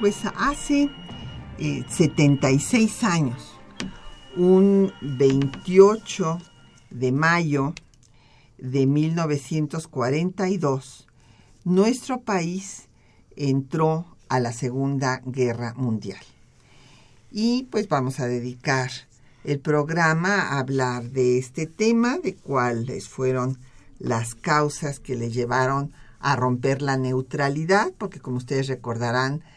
Pues hace 76 años, un 28 de mayo de 1942, nuestro país entró a la Segunda Guerra Mundial. Y pues vamos a dedicar el programa a hablar de este tema, de cuáles fueron las causas que le llevaron a romper la neutralidad, porque como ustedes recordarán, eh,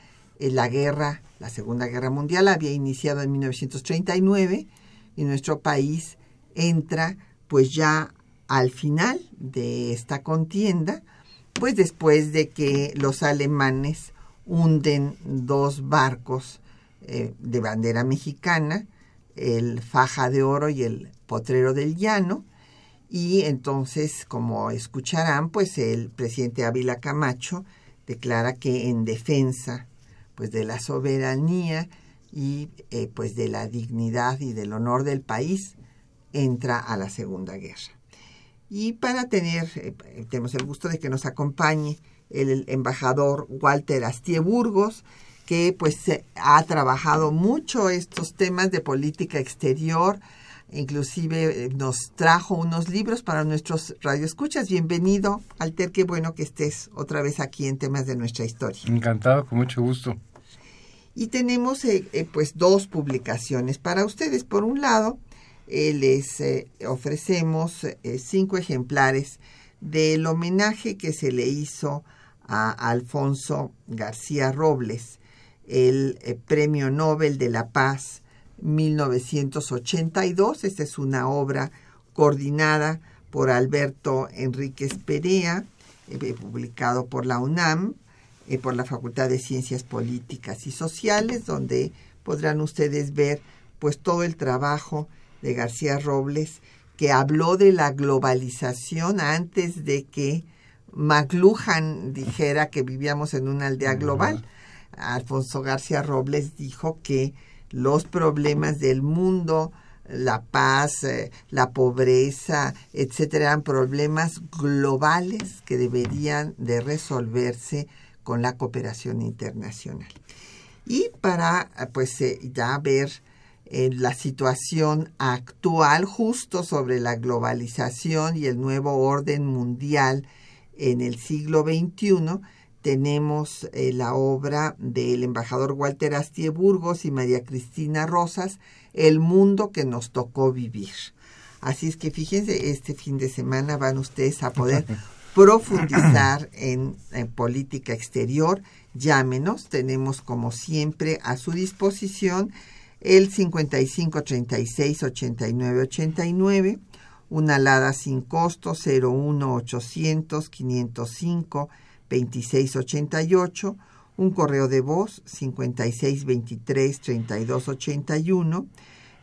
la guerra, la Segunda Guerra Mundial había iniciado en 1939 y nuestro país entra pues ya al final de esta contienda, pues después de que los alemanes hunden dos barcos eh, de bandera mexicana, el Faja de Oro y el Potrero del Llano, y entonces, como escucharán, pues el presidente Ávila Camacho declara que en defensa pues de la soberanía y eh, pues de la dignidad y del honor del país entra a la Segunda Guerra. Y para tener, eh, tenemos el gusto de que nos acompañe el embajador Walter Astie Burgos, que pues ha trabajado mucho estos temas de política exterior, inclusive eh, nos trajo unos libros para nuestros radioescuchas. Bienvenido, Alter, qué bueno que estés otra vez aquí en temas de nuestra historia. Encantado, con mucho gusto. Y tenemos eh, eh, pues dos publicaciones para ustedes. Por un lado, les ofrecemos cinco ejemplares del homenaje que se le hizo a Alfonso García Robles, el eh, Premio Nobel de la Paz 1982. Esta es una obra coordinada por Alberto Enríquez Perea, eh, publicado por la UNAM, eh, por la Facultad de Ciencias Políticas y Sociales, donde podrán ustedes ver pues todo el trabajo de García Robles que habló de la globalización antes de que McLuhan dijera que vivíamos en una aldea global. Alfonso García Robles dijo que los problemas del mundo, la paz, eh, la pobreza, etcétera, eran problemas globales que deberían de resolverse con la cooperación internacional. Y para pues eh, ya ver eh, la situación actual justo sobre la globalización y el nuevo orden mundial en el siglo XXI tenemos eh, la obra del embajador Walter Astie Burgos y María Cristina Rosas, El mundo que nos tocó vivir. Así es que fíjense, este fin de semana van ustedes a poder profundizar en, en política exterior. Llámenos, tenemos como siempre a su disposición el 55 36 89 89 una alada sin costo 01800 505 2688, un correo de voz 5623 3281,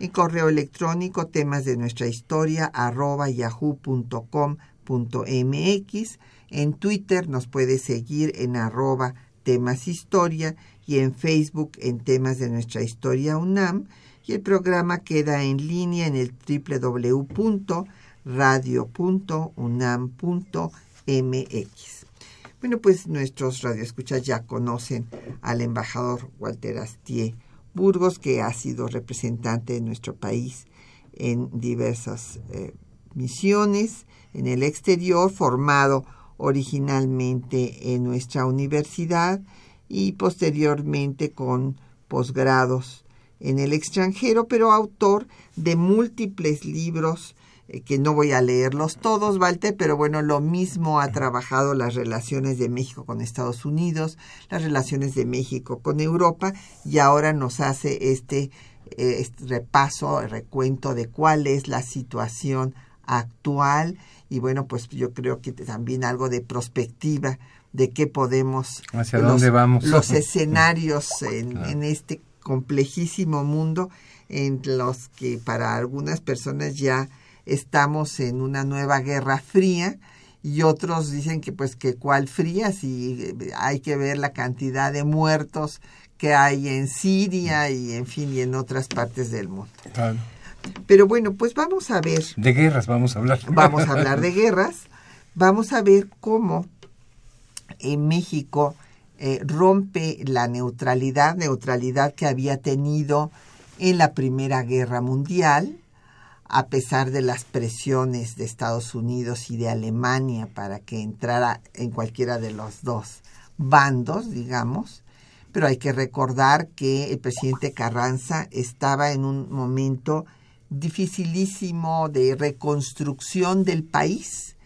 en correo electrónico temas de nuestra historia arroba yahoo.com.mx, en Twitter nos puede seguir en arroba temas historia y en Facebook en temas de nuestra historia UNAM y el programa queda en línea en el www.radio.unam.mx. Bueno, pues nuestros radioescuchas ya conocen al embajador Walter Astier Burgos, que ha sido representante de nuestro país en diversas eh, misiones en el exterior, formado originalmente en nuestra universidad y posteriormente con posgrados en el extranjero, pero autor de múltiples libros que no voy a leerlos todos, Walter, pero bueno, lo mismo ha trabajado las relaciones de México con Estados Unidos, las relaciones de México con Europa, y ahora nos hace este, eh, este repaso, recuento de cuál es la situación actual y bueno, pues yo creo que también algo de prospectiva de qué podemos... ¿Hacia dónde vamos? Los escenarios en, en este complejísimo mundo en los que para algunas personas ya estamos en una nueva guerra fría y otros dicen que pues que cuál fría si hay que ver la cantidad de muertos que hay en Siria y en fin y en otras partes del mundo. Pero bueno, pues vamos a ver. De guerras vamos a hablar. Vamos a hablar de guerras. Vamos a ver cómo en México eh, rompe la neutralidad, neutralidad que había tenido en la Primera Guerra Mundial, a pesar de las presiones de Estados Unidos y de Alemania para que entrara en cualquiera de los dos bandos, digamos. Pero hay que recordar que el presidente Carranza estaba en un momento dificilísimo de reconstrucción del país.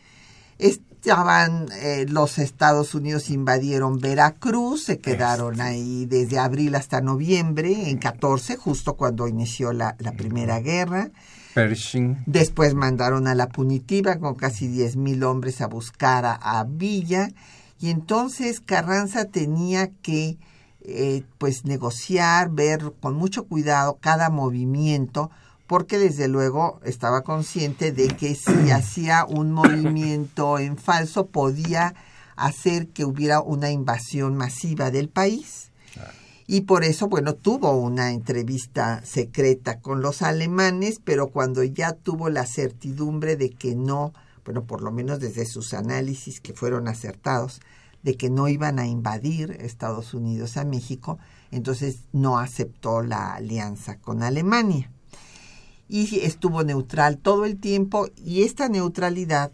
Estaban eh, los Estados Unidos invadieron Veracruz, se quedaron ahí desde abril hasta noviembre, en 14, justo cuando inició la, la Primera Guerra. Pershing. Después mandaron a la punitiva con casi 10.000 hombres a buscar a, Villa. Y entonces Carranza tenía que eh, pues negociar, ver con mucho cuidado cada movimiento, porque desde luego estaba consciente de que si hacía un movimiento en falso podía hacer que hubiera una invasión masiva del país y por eso, bueno, tuvo una entrevista secreta con los alemanes, pero cuando ya tuvo la certidumbre de que no, bueno, por lo menos desde sus análisis que fueron acertados, de que no iban a invadir Estados Unidos a México, entonces no aceptó la alianza con Alemania. Y estuvo neutral todo el tiempo y esta neutralidad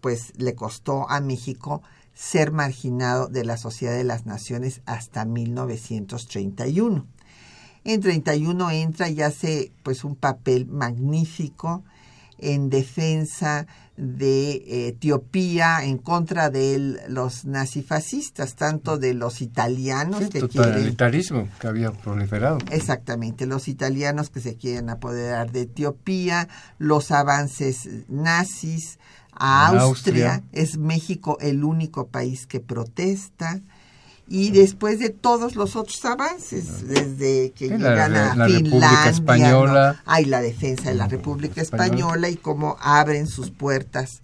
pues le costó a México ser marginado de la Sociedad de las Naciones hasta 1931. En 31 entra y hace pues un papel magnífico en defensa de Etiopía en contra de los nazifascistas, tanto de los italianos que totalitarismo que había proliferado. Exactamente, los italianos que se quieren apoderar de Etiopía, los avances nazis, a Austria. Es México el único país que protesta. Y después de todos los otros avances, desde que llegan a la Finlandia, Española. hay la defensa de la República Española, y cómo abren sus puertas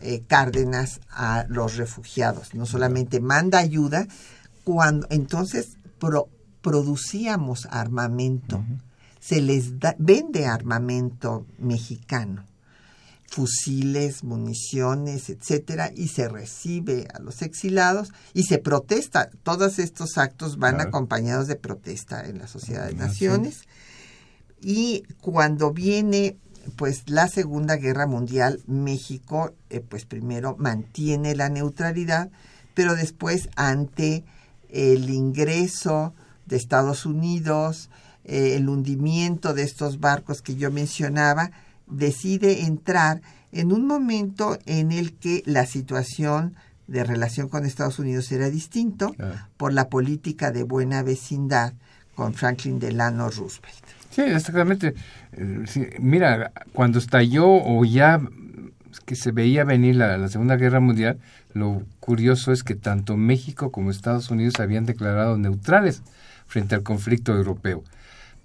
eh, Cárdenas a los refugiados. No solamente manda ayuda, cuando entonces producíamos armamento, se les vende armamento mexicano fusiles, municiones, etcétera, y se recibe a los exilados y se protesta. Todos estos actos van acompañados de protesta en la Sociedad de Naciones. Y cuando viene pues la Segunda Guerra Mundial, México eh, pues primero mantiene la neutralidad, pero después ante el ingreso de Estados Unidos, eh, el hundimiento de estos barcos que yo mencionaba, decide entrar en un momento en el que la situación de relación con Estados Unidos era distinto por la política de buena vecindad con Franklin Delano Roosevelt. Sí, exactamente. Eh, mira, cuando estalló o ya que se veía venir la, la, Segunda Guerra Mundial, lo curioso es que tanto México como Estados Unidos habían declarado neutrales frente al conflicto europeo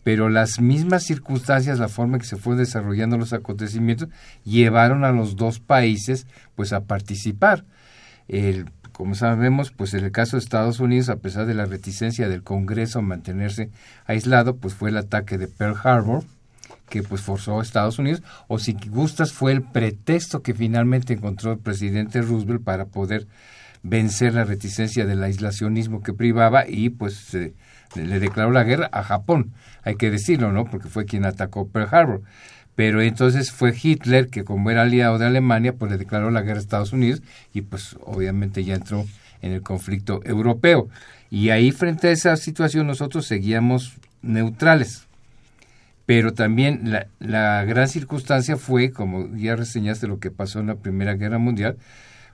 pero las mismas circunstancias, la forma en que se fueron desarrollando los acontecimientos, llevaron a los dos países pues a participar. El, como sabemos, pues en el caso de Estados Unidos, a pesar de la reticencia del Congreso a mantenerse aislado, pues fue el ataque de Pearl Harbor, que pues forzó a Estados Unidos, o si gustas fue el pretexto que finalmente encontró el presidente Roosevelt para poder vencer la reticencia del aislacionismo que privaba y pues le declaró la guerra a Japón, hay que decirlo, ¿no? Porque fue quien atacó Pearl Harbor. Pero entonces fue Hitler que como era aliado de Alemania, pues le declaró la guerra a Estados Unidos y pues obviamente ya entró en el conflicto europeo. Y ahí frente a esa situación nosotros seguíamos neutrales. Pero también la, la gran circunstancia fue, como ya reseñaste lo que pasó en la Primera Guerra Mundial,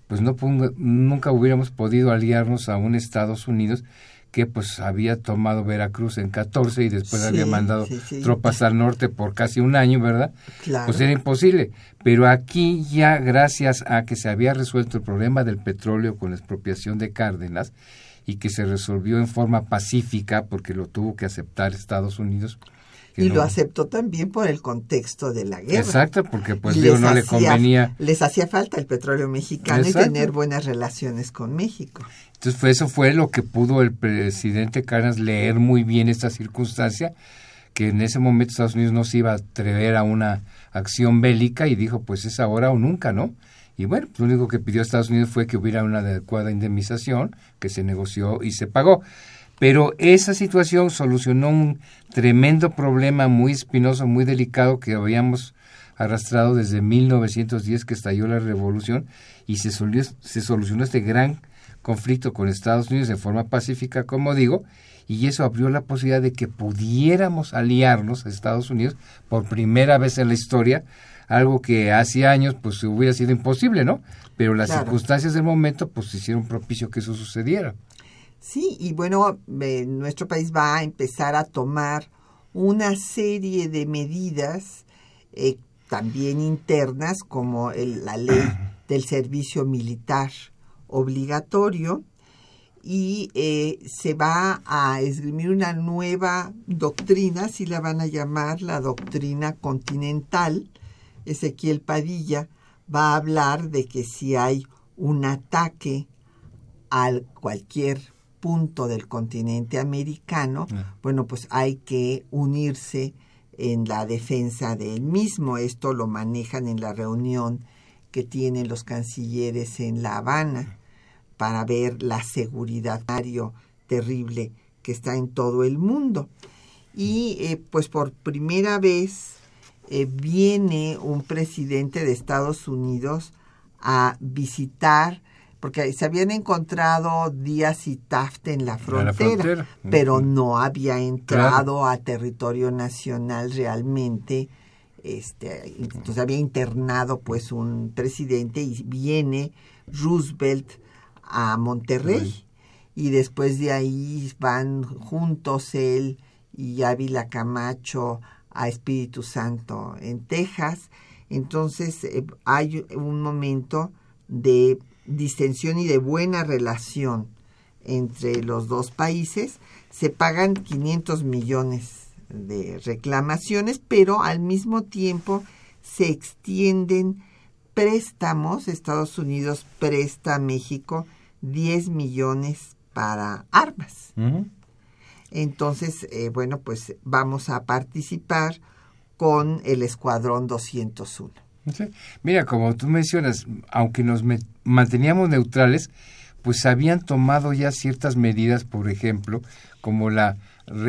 pues no nunca hubiéramos podido aliarnos a un Estados Unidos que pues había tomado Veracruz en 14 y después Sí, había mandado sí, sí. tropas al norte por casi un año, ¿verdad? Claro. Pues era imposible. Pero aquí ya gracias a que se había resuelto el problema del petróleo con la expropiación de Cárdenas y que se resolvió en forma pacífica porque lo tuvo que aceptar Estados Unidos. Y no- lo aceptó también por el contexto de la guerra. Exacto, porque pues digo, les no le hacía- convenía. Les hacía falta el petróleo mexicano Exacto. y tener buenas relaciones con México. Entonces fue, eso fue lo que pudo el presidente Cárdenas leer muy bien esta circunstancia, que en ese momento Estados Unidos no se iba a atrever a una acción bélica y dijo, pues es ahora o nunca, ¿no? Y bueno, pues, lo único que pidió Estados Unidos fue que hubiera una adecuada indemnización, que se negoció y se pagó. Pero esa situación solucionó un tremendo problema muy espinoso, muy delicado que habíamos arrastrado desde 1910 que estalló la revolución y se, solió- se solucionó este gran conflicto con Estados Unidos de forma pacífica, como digo, y eso abrió la posibilidad de que pudiéramos aliarnos a Estados Unidos por primera vez en la historia, algo que hace años pues hubiera sido imposible, ¿no? Pero las Claro. circunstancias del momento pues hicieron propicio que eso sucediera. Sí, y bueno, eh, nuestro país va a empezar a tomar una serie de medidas eh, también internas, como el- la ley del servicio militar obligatorio, y eh, se va a esgrimir una nueva doctrina, si la van a llamar la doctrina continental. Ezequiel Padilla va a hablar de que si hay un ataque a cualquier punto del continente americano, Ah. bueno, pues hay que unirse en la defensa del mismo. Esto lo manejan en la reunión que tienen los cancilleres en La Habana para ver la seguridad terrible que está en todo el mundo. Y eh, pues por primera vez eh, viene un presidente de Estados Unidos a visitar, porque se habían encontrado Díaz y Taft en la frontera, frontera. pero no había entrado a territorio nacional realmente. Este, entonces había internado pues un presidente y viene Roosevelt a Monterrey y después de ahí van juntos él y Ávila Camacho a Espíritu Santo en Texas. Entonces eh, hay un momento de distensión y de buena relación entre los dos países. Se pagan 500 millones de reclamaciones, pero al mismo tiempo se extienden préstamos. Estados Unidos presta a México 10 millones para armas. Entonces, eh, bueno, pues vamos a participar con el Escuadrón 201. Sí. Mira, como tú mencionas, aunque nos manteníamos neutrales, pues habían tomado ya ciertas medidas, por ejemplo, como la,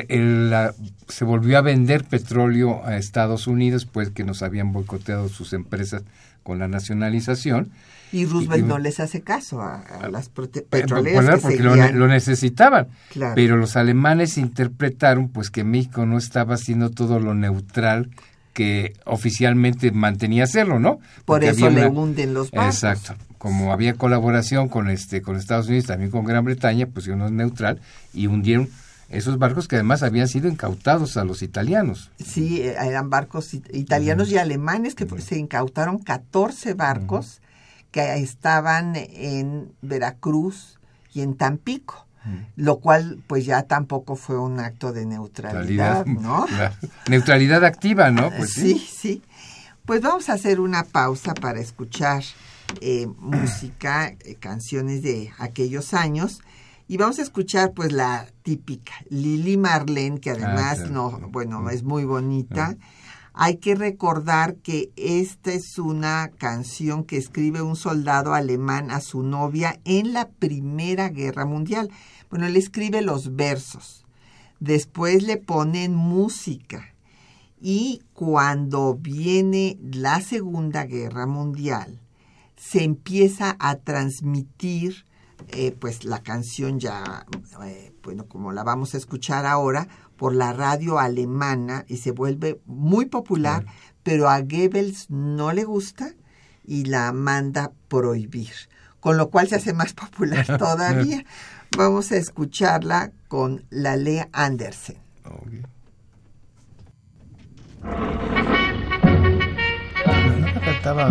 el- la- se volvió a vender petróleo a Estados Unidos, pues que nos habían boicoteado sus empresas con la nacionalización. Y Roosevelt Y- no les hace caso a, a las petroleras pues, que porque lo, necesitaban. Claro. Pero los alemanes interpretaron pues que México no estaba haciendo todo lo neutral que oficialmente mantenía hacerlo, ¿no? Por eso había le una- hunden los barcos. Exacto. Como había colaboración con este con Estados Unidos, también con Gran Bretaña, pues no es neutral y hundieron esos barcos que además habían sido incautados a los italianos. Sí, eh, eran barcos it- italianos y alemanes que se incautaron 14 barcos que estaban en Veracruz y en Tampico, lo cual pues ya tampoco fue un acto de neutralidad, ¿no? la neutralidad activa, ¿no? Pues sí, sí. Pues vamos a hacer una pausa para escuchar eh, música, eh, canciones de aquellos años. Y vamos a escuchar pues la típica Lili Marlene, que además claro. no, bueno, es muy bonita. Hay que recordar que esta es una canción que escribe un soldado alemán a su novia en la Primera Guerra Mundial. Bueno, él escribe los versos. Después le ponen música. Y cuando viene la Segunda Guerra Mundial, se empieza a transmitir eh, pues la canción ya, eh, bueno, como la vamos a escuchar ahora, por la radio alemana y se vuelve muy popular, pero a Goebbels no le gusta y la manda prohibir. con lo cual se hace más popular todavía. Vamos a escucharla con la Lea Andersen. Okay. cantaba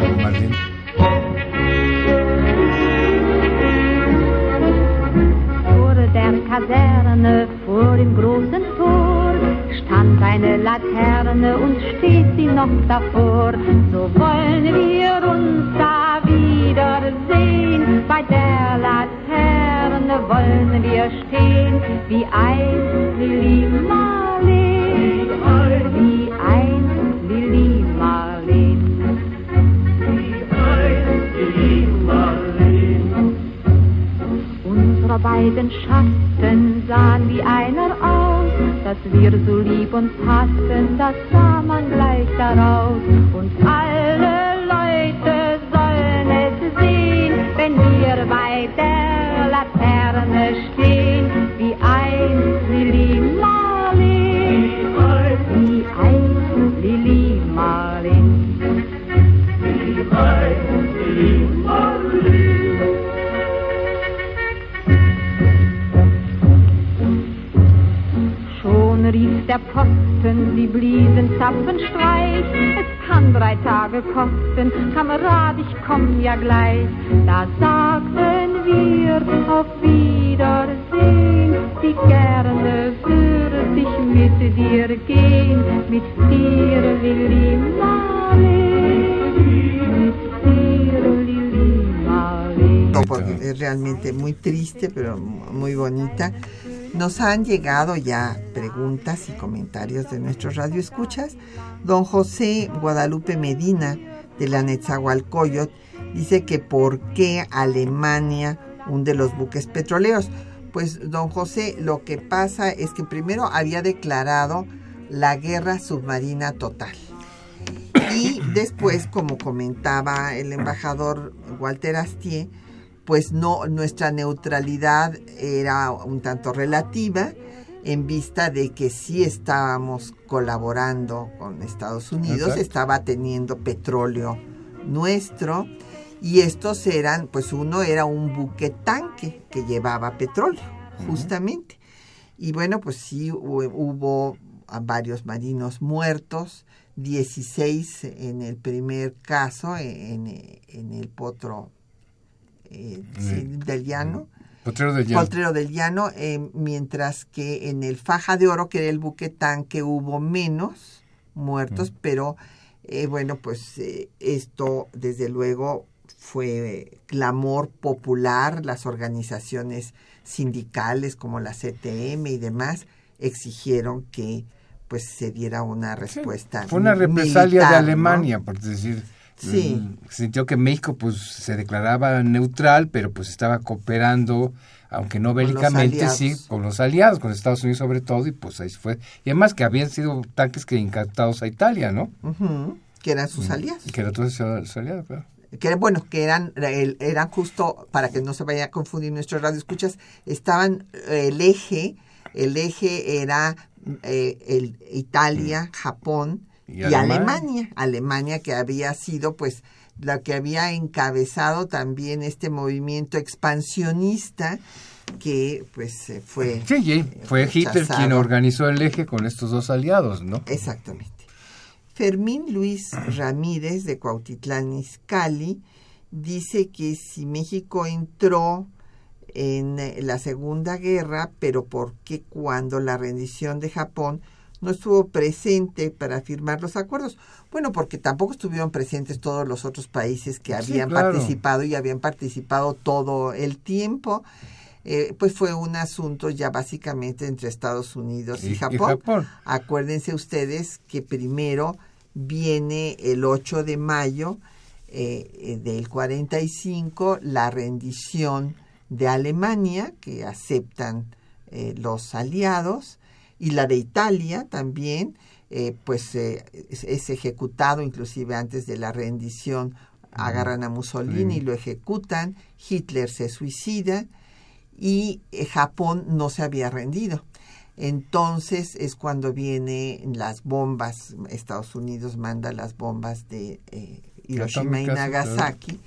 Kaserne, vor dem großen Tor, stand eine Laterne und steht sie noch davor. So wollen wir uns da wiedersehen. Bei der Laterne wollen wir stehen, wie einst Lili Marleen, Unsere beiden Schatten sahen wie einer aus, dass wir so lieb uns hassten, das sah man gleich daraus. Und alle Leute sollen es sehen, wenn wir bei rief der Posten, sie bliesen Zapfenstreich. Es kann drei Tage kosten, Kamerad, ich komm ja gleich. Da sagten wir auf Wiedersehen, wie gerne würde ich mit dir gehen, mit dir, Marleen. No, porque es realmente muy triste, pero muy bonita. Nos han llegado ya preguntas y comentarios de nuestros radioescuchas. Don José Guadalupe Medina de la Netzahualcoyot dice que por qué Alemania hunde los buques petroleros. Pues don José, lo que pasa es que primero había declarado la guerra submarina total. Y después, como comentaba el embajador Walter Astier, pues no, nuestra neutralidad era un tanto relativa en vista de que sí estábamos colaborando con Estados Unidos, Exacto. estaba teniendo petróleo nuestro y estos eran, pues uno era un buque tanque que llevaba petróleo, justamente. Y bueno, pues sí hu- hubo a varios marinos muertos, 16 en el primer caso, en, en el potro eh, sí, Mm. del llano. Potrero del Llano. Potrero del Llano, eh, mientras que en el Faja de Oro, que era el buque tanque, hubo menos muertos, pero eh, bueno, pues eh, esto desde luego fue clamor popular, las organizaciones sindicales como la CTM y demás exigieron que pues se diera una respuesta. Fue una represalia militar, de ¿no? Alemania, por decir. Sí. mm, Sintió que México pues se declaraba neutral, pero pues estaba cooperando, aunque no bélicamente, sí, aliados. con los aliados, con Estados Unidos sobre todo, y pues ahí fue. Y además que habían sido tanques que incaptados a Italia, ¿no? Ujú, que eran sus aliados. Que era todo su, su aliado, claro. que bueno, que eran, eran justo, para que no se vaya a confundir nuestro radio escuchas, estaban el eje, el eje era eh, el Italia, Japón Y y, Alemania. Alemania. Que había sido pues la que había encabezado también este movimiento expansionista que pues eh, fue Sí, sí, fue Hitler quien organizó el eje con estos dos aliados, ¿no? Exactamente. Fermín Luis Ramírez de Cuautitlán Izcalli dice que si México entró en eh, la Segunda Guerra, pero ¿por qué cuando la rendición de Japón no estuvo presente para firmar los acuerdos? Bueno, porque tampoco estuvieron presentes todos los otros países que Sí, habían claro. participado y habían participado todo el tiempo. Eh, pues fue un asunto ya básicamente entre Estados Unidos y, Y- y Japón. Japón. Acuérdense ustedes que primero viene el 8 de mayo eh, eh, del 45 la rendición de Alemania, que aceptan eh, los aliados, y la de Italia también, eh, pues eh, es, es ejecutado inclusive antes de la rendición, agarran a Mussolini y lo ejecutan, Hitler se suicida y eh, Japón no se había rendido. Entonces es cuando vienen las bombas, Estados Unidos manda las bombas de eh, Hiroshima y Nagasaki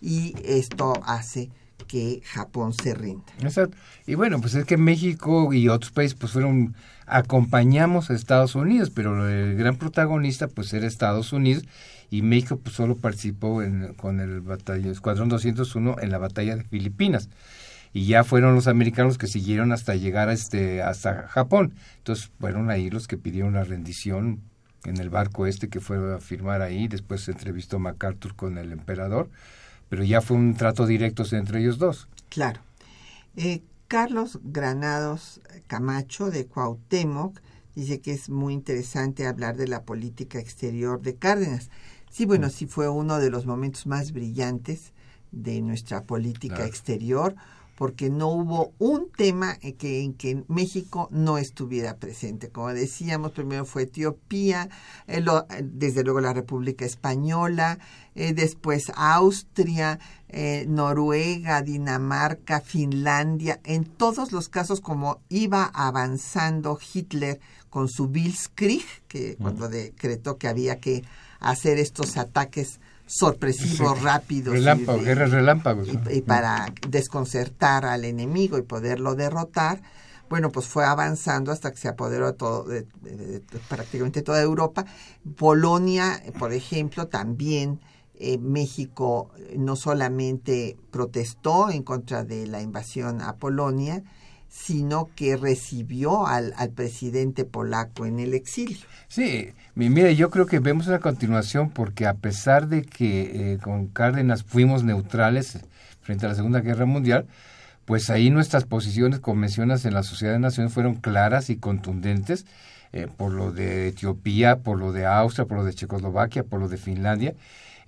y esto hace que Japón se rinda. Exacto. Y bueno, pues es que México y otros países pues fueron acompañamos a Estados Unidos, pero el gran protagonista pues era Estados Unidos y México pues solo participó con el batallón Escuadrón 201 en la batalla de Filipinas y ya fueron los americanos que siguieron hasta llegar a este hasta Japón. Entonces fueron ahí los que pidieron la rendición en el barco este que fue a firmar ahí, después se entrevistó MacArthur con el emperador, pero ya fue un trato directo entre ellos dos. Claro. Eh, Carlos Granados Camacho de Cuauhtémoc dice que es muy interesante hablar de la política exterior de Cárdenas. Sí, bueno, sí fue uno de los momentos más brillantes de nuestra política exterior porque no hubo un tema en que, en que México no estuviera presente. Como decíamos, primero fue Etiopía, eh, eh, desde luego la República Española, eh, después Austria, Noruega, Dinamarca, Finlandia. En todos los casos, como iba avanzando Hitler con su Blitzkrieg, que cuando decretó que había que hacer estos ataques sorpresivos, rápidos. Relámpagos, guerras relámpagos. Y, para desconcertar al enemigo y poderlo derrotar, bueno, pues fue avanzando hasta que se apoderó todo, de, prácticamente toda Europa. Polonia, por ejemplo, también eh, México no solamente protestó en contra de la invasión a Polonia, sino que recibió al, al presidente polaco en el exilio. Sí, mire, yo creo que vemos una continuación porque a pesar de que eh, con Cárdenas fuimos neutrales frente a la Segunda Guerra Mundial, pues ahí nuestras posiciones, como mencionas, en la Sociedad de Naciones fueron claras y contundentes eh, por lo de Etiopía, por lo de Austria, por lo de Checoslovaquia, por lo de Finlandia,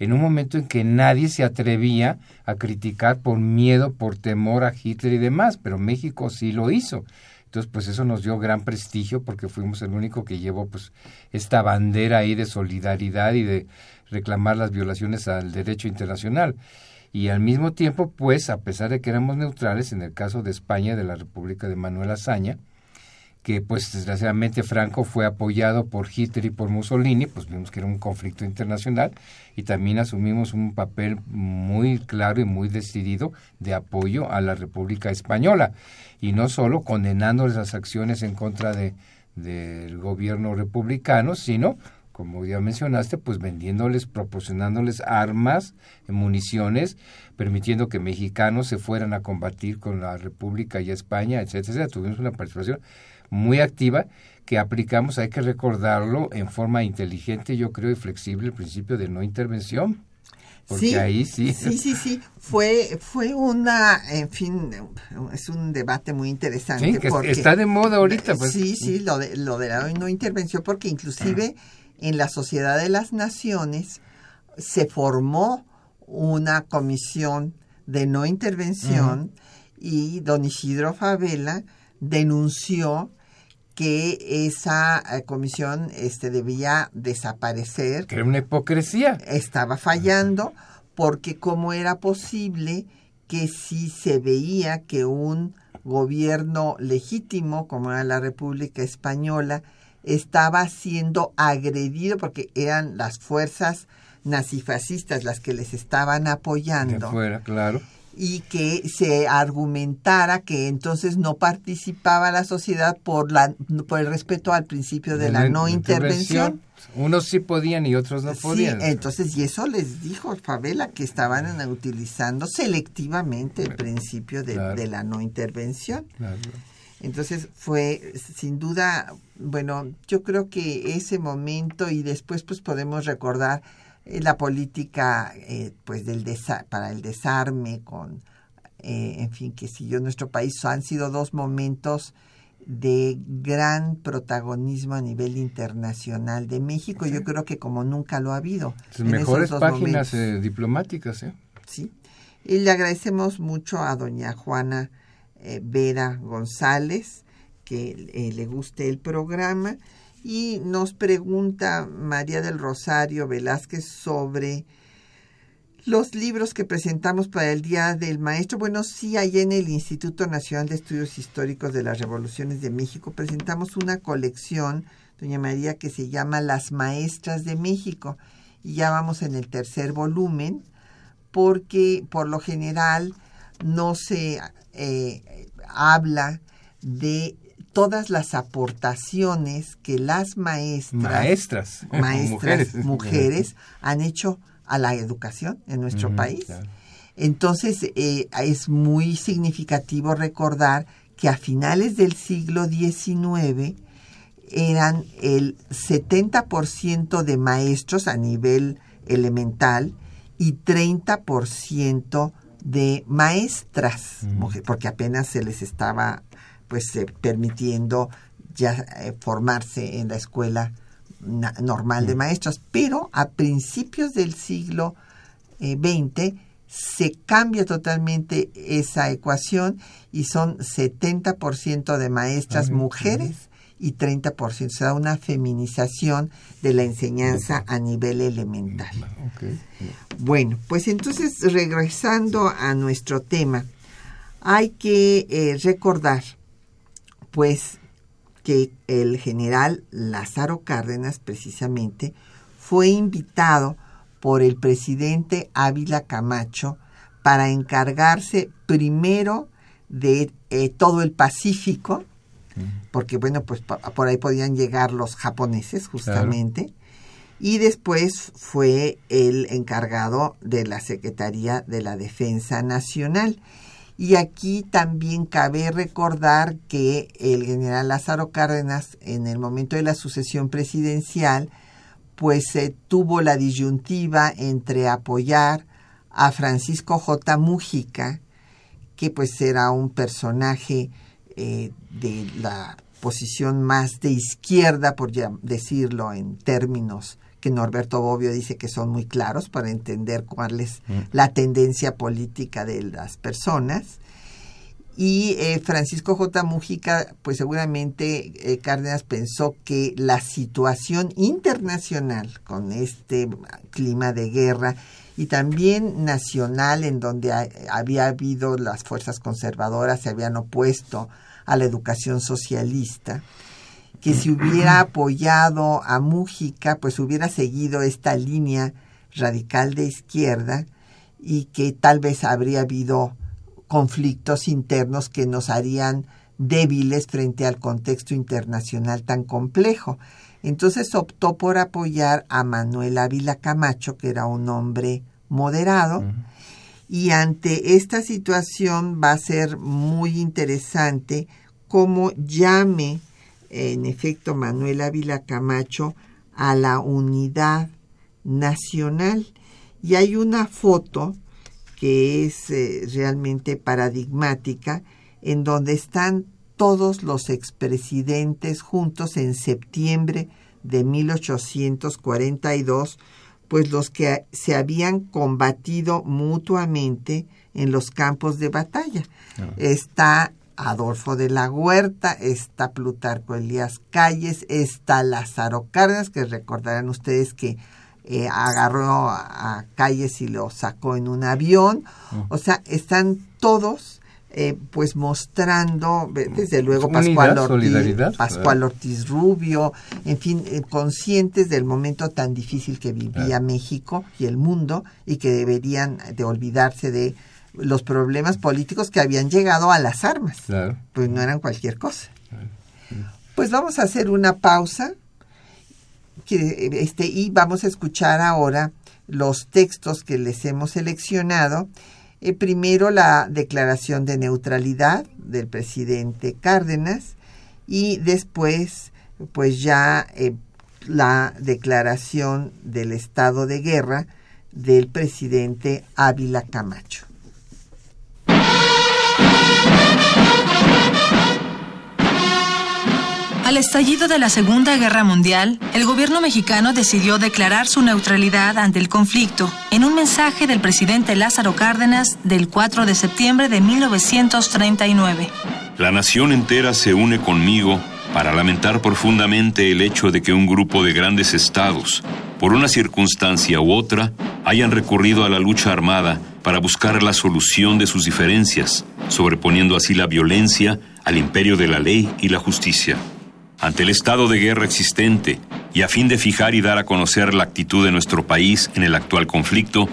en un momento en que nadie se atrevía a criticar por miedo, por temor a Hitler y demás, pero México sí lo hizo. Entonces, pues eso nos dio gran prestigio porque fuimos el único que llevó pues esta bandera ahí de solidaridad y de reclamar las violaciones al derecho internacional. Y al mismo tiempo, pues, a pesar de que éramos neutrales, en el caso de España, de la República de Manuel Azaña, que pues desgraciadamente Franco fue apoyado por Hitler y por Mussolini, pues vimos que era un conflicto internacional y también asumimos un papel muy claro y muy decidido de apoyo a la República Española y no solo condenando las acciones en contra de del gobierno republicano, sino como ya mencionaste, pues vendiéndoles, proporcionándoles armas, municiones, permitiendo que mexicanos se fueran a combatir con la República y España, etcétera, etcétera. Tuvimos una participación muy activa que aplicamos, hay que recordarlo, en forma inteligente, yo creo, y flexible, el principio de no intervención. Porque sí, ahí sí. Sí, sí, sí. Fue, fue una, en fin, es un debate muy interesante. Sí, que está de moda ahorita. Pues. Sí, sí, lo de, lo de la no intervención, porque inclusive en la Sociedad de las Naciones se formó una comisión de no intervención y don Isidro Favela denunció que esa eh, comisión este, debía desaparecer. Que era una hipocresía. Estaba fallando porque cómo era posible que si se veía que un gobierno legítimo como era la República Española estaba siendo agredido porque eran las fuerzas nazifascistas las que les estaban apoyando. De fuera, claro y que se argumentara que entonces no participaba la sociedad por la por el respeto al principio de, la, no intervención. Unos sí podían y otros no podían. Sí, entonces, y eso les dijo Favela que estaban utilizando selectivamente el principio de, de la no intervención. Entonces fue sin duda, bueno, yo creo que ese momento y después pues podemos recordar la política eh, pues del para el desarme con eh, en fin que siguió nuestro país. Han sido dos momentos de gran protagonismo a nivel internacional de México. Yo creo que como nunca lo ha habido mejores páginas diplomáticas ¿eh? sí. Y le agradecemos mucho a doña Juana Vera González que le guste el programa y nos pregunta María del Rosario Velázquez sobre los libros que presentamos para el Día del Maestro. Bueno, sí, ahí en el Instituto Nacional de Estudios Históricos de las Revoluciones de México presentamos una colección, doña María, que se llama Las Maestras de México. Y ya vamos en el tercer volumen, porque por lo general no se eh, habla de todas las aportaciones que las maestras, Maestras. maestras Mujeres. mujeres, han hecho a la educación en nuestro país. claro. Entonces eh, es muy significativo recordar que a finales del siglo XIX eran el 70% de maestros a nivel elemental y 30% de maestras, porque apenas se les estaba pues eh, permitiendo ya eh, formarse en la escuela normal de maestros, pero a principios del siglo eh, 20 se cambia totalmente esa ecuación y son 70% de maestras mujeres y 30%. Se da una feminización de la enseñanza a nivel elemental. Bueno, pues entonces regresando a nuestro tema, hay que eh, recordar pues que el general Lázaro Cárdenas precisamente fue invitado por el presidente Ávila Camacho para encargarse primero de eh, todo el Pacífico, porque bueno, pues por ahí podían llegar los japoneses justamente, y después fue el encargado de la Secretaría de la Defensa Nacional. Y aquí también cabe recordar que el general Lázaro Cárdenas, en el momento de la sucesión presidencial, pues eh, tuvo la disyuntiva entre apoyar a Francisco J. Mújica, que pues era un personaje eh, de la posición más de izquierda, por decirlo en términos que Norberto Bobbio dice que son muy claros para entender cuál es la tendencia política de las personas. Y eh, Francisco J. Mujica, pues seguramente eh, Cárdenas pensó que la situación internacional con este clima de guerra y también nacional en donde ha- había habido las fuerzas conservadoras se habían opuesto a la educación socialista, que si hubiera apoyado a Mújica, pues hubiera seguido esta línea radical de izquierda y que tal vez habría habido conflictos internos que nos harían débiles frente al contexto internacional tan complejo. Entonces optó por apoyar a Manuel Ávila Camacho, que era un hombre moderado, y ante esta situación va a ser muy interesante cómo llame en efecto Manuel Ávila Camacho a la unidad nacional. Y hay una foto que es eh, realmente paradigmática, en donde están todos los expresidentes juntos en septiembre de 1842, pues los que se habían combatido mutuamente en los campos de batalla. Está Adolfo de la Huerta, está Plutarco Elías Calles, está Lázaro Cárdenas, que recordarán ustedes que eh, agarró a, Calles y lo sacó en un avión. O sea, están todos eh, pues mostrando, desde luego, Unidad, Pascual Ortiz, Pascual. Ortiz Rubio, en fin, eh, conscientes del momento tan difícil que vivía Claro. México y el mundo y que deberían de olvidarse de los problemas políticos que habían llegado a las armas Claro. pues no eran cualquier cosa. Pues vamos a hacer una pausa que, este, y vamos a escuchar ahora los textos que les hemos seleccionado. Eh, primero la declaración de neutralidad del presidente Cárdenas y después pues ya eh, la declaración del estado de guerra del presidente Ávila Camacho. Al estallido de la Segunda Guerra Mundial, el gobierno mexicano decidió declarar su neutralidad ante el conflicto en un mensaje del presidente Lázaro Cárdenas del 4 de septiembre de 1939. La nación entera se une conmigo para lamentar profundamente el hecho de que un grupo de grandes estados, por una circunstancia u otra, hayan recurrido a la lucha armada para buscar la solución de sus diferencias, sobreponiendo así la violencia al imperio de la ley y la justicia. Ante el estado de guerra existente y a fin de fijar y dar a conocer la actitud de nuestro país en el actual conflicto,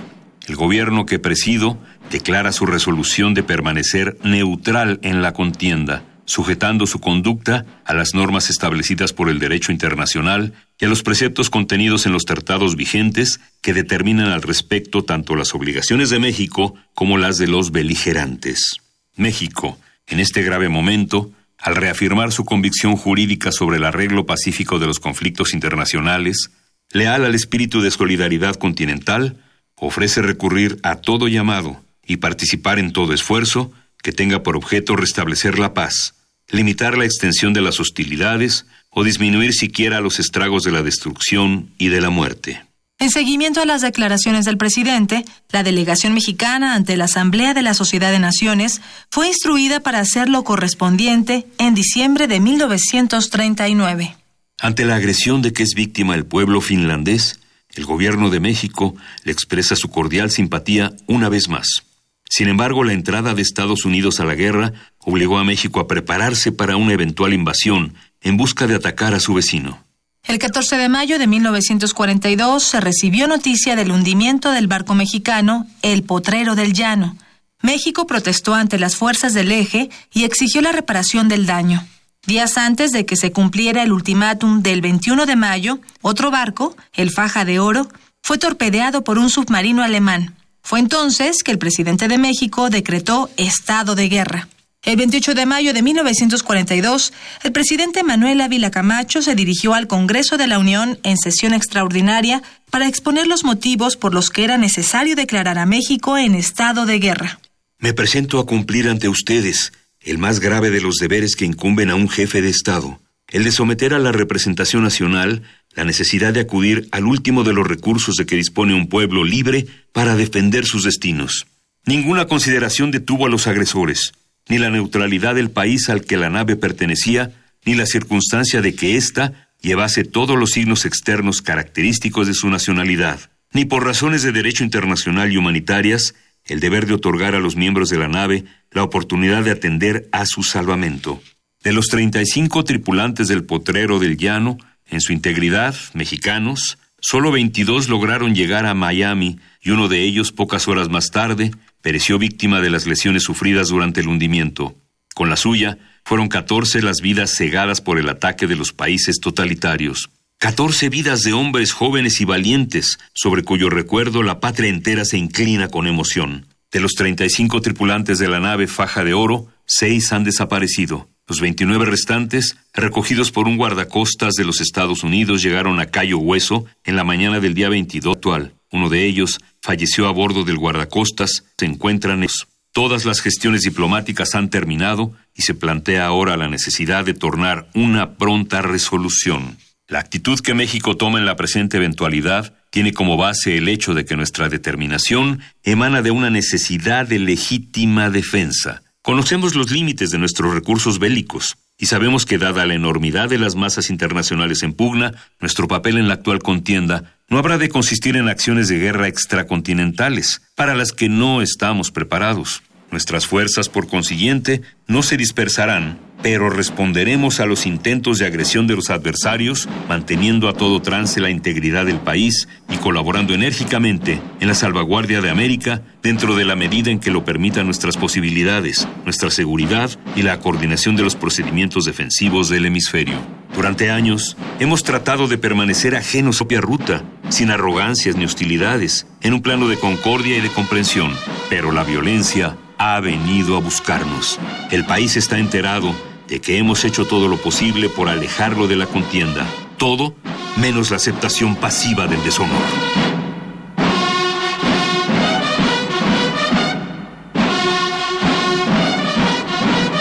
el gobierno que presido declara su resolución de permanecer neutral en la contienda, sujetando su conducta a las normas establecidas por el derecho internacional y a los preceptos contenidos en los tratados vigentes que determinan al respecto tanto las obligaciones de México como las de los beligerantes. México, en este grave momento, al reafirmar su convicción jurídica sobre el arreglo pacífico de los conflictos internacionales, leal al espíritu de solidaridad continental, ofrece recurrir a todo llamado y participar en todo esfuerzo que tenga por objeto restablecer la paz, limitar la extensión de las hostilidades o disminuir siquiera los estragos de la destrucción y de la muerte. En seguimiento a las declaraciones del presidente, la delegación mexicana ante la Asamblea de la Sociedad de Naciones fue instruida para hacer lo correspondiente en diciembre de 1939. Ante la agresión de que es víctima el pueblo finlandés, el gobierno de México le expresa su cordial simpatía una vez más. Sin embargo, la entrada de Estados Unidos a la guerra obligó a México a prepararse para una eventual invasión en busca de atacar a su vecino. El 14 de mayo de 1942 se recibió noticia del hundimiento del barco mexicano El Potrero del Llano. México protestó ante las fuerzas del eje y exigió la reparación del daño. Días antes de que se cumpliera el ultimátum del 21 de mayo, otro barco, el Faja de Oro, fue torpedeado por un submarino alemán. Fue entonces que el presidente de México decretó estado de guerra. El 28 de mayo de 1942, el presidente Manuel Ávila Camacho se dirigió al Congreso de la Unión en sesión extraordinaria para exponer los motivos por los que era necesario declarar a México en estado de guerra. Me presento a cumplir ante ustedes el más grave de los deberes que incumben a un jefe de Estado, el de someter a la representación nacional la necesidad de acudir al último de los recursos de que dispone un pueblo libre para defender sus destinos. Ninguna consideración detuvo a los agresores, ni la neutralidad del país al que la nave pertenecía, ni la circunstancia de que ésta llevase todos los signos externos característicos de su nacionalidad, ni por razones de derecho internacional y humanitarias, el deber de otorgar a los miembros de la nave la oportunidad de atender a su salvamento. De los 35 tripulantes del potrero del llano, en su integridad, mexicanos, solo 22 lograron llegar a Miami y uno de ellos, pocas horas más tarde, pereció víctima de las lesiones sufridas durante el hundimiento. Con la suya, fueron 14 las vidas cegadas por el ataque de los países totalitarios. 14 vidas de hombres jóvenes y valientes, sobre cuyo recuerdo la patria entera se inclina con emoción. De los 35 tripulantes de la nave Faja de Oro, seis han desaparecido. Los 29 restantes, recogidos por un guardacostas de los Estados Unidos, llegaron a Cayo Hueso en la mañana del día 22 actual. Uno de ellos falleció a bordo del guardacostas. Se encuentran en Todas las gestiones diplomáticas han terminado y se plantea ahora la necesidad de tornar una pronta resolución. La actitud que México toma en la presente eventualidad tiene como base el hecho de que nuestra determinación emana de una necesidad de legítima defensa. Conocemos los límites de nuestros recursos bélicos y sabemos que dada la enormidad de las masas internacionales en pugna, nuestro papel en la actual contienda no habrá de consistir en acciones de guerra extracontinentales, para las que no estamos preparados. Nuestras fuerzas, por consiguiente, no se dispersarán, pero responderemos a los intentos de agresión de los adversarios, manteniendo a todo trance la integridad del país y colaborando enérgicamente en la salvaguardia de América dentro de la medida en que lo permitan nuestras posibilidades, nuestra seguridad y la coordinación de los procedimientos defensivos del hemisferio. Durante años hemos tratado de permanecer ajenos a propia ruta, sin arrogancias ni hostilidades, en un plano de concordia y de comprensión, pero la violencia ha venido a buscarnos. El país está enterado de que hemos hecho todo lo posible por alejarlo de la contienda. Todo menos la aceptación pasiva del deshonor.